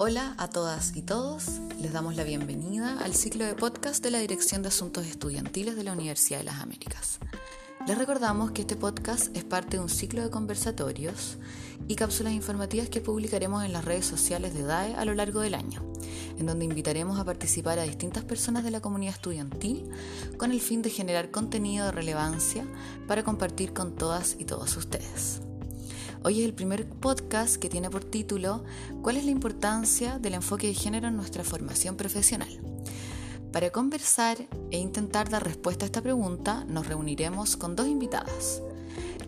Hola a todas y todos, les damos la bienvenida al ciclo de podcast de la Dirección de Asuntos Estudiantiles de la Universidad de las Américas. Les recordamos que este podcast es parte de un ciclo de conversatorios y cápsulas informativas que publicaremos en las redes sociales de DAE a lo largo del año, en donde invitaremos a participar a distintas personas de la comunidad estudiantil con el fin de generar contenido de relevancia para compartir con todas y todos ustedes. Hoy es el primer podcast que tiene por título ¿Cuál es la importancia del enfoque de género en nuestra formación profesional? Para conversar e intentar dar respuesta a esta pregunta, nos reuniremos con dos invitadas.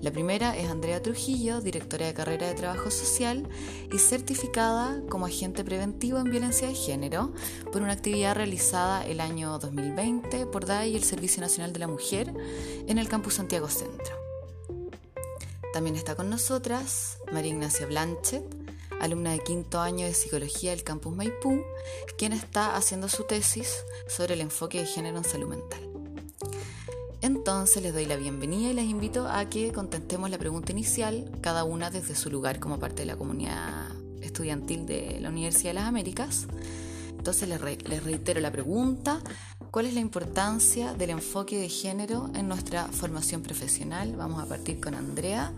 La primera es Andrea Trujillo, directora de carrera de Trabajo Social y certificada como agente preventivo en violencia de género por una actividad realizada el año 2020 por DAI y el Servicio Nacional de la Mujer en el Campus Santiago Centro. También está con nosotras María Ignacia Blanchet, alumna de quinto año de Psicología del Campus Maipú, quien está haciendo su tesis sobre el enfoque de género en salud mental. Entonces les doy la bienvenida y les invito a que contestemos la pregunta inicial, cada una desde su lugar como parte de la comunidad estudiantil de la Universidad de las Américas. Entonces les, les reitero la pregunta, ¿Cuál es la importancia del enfoque de género en nuestra formación profesional? Vamos a partir con Andrea.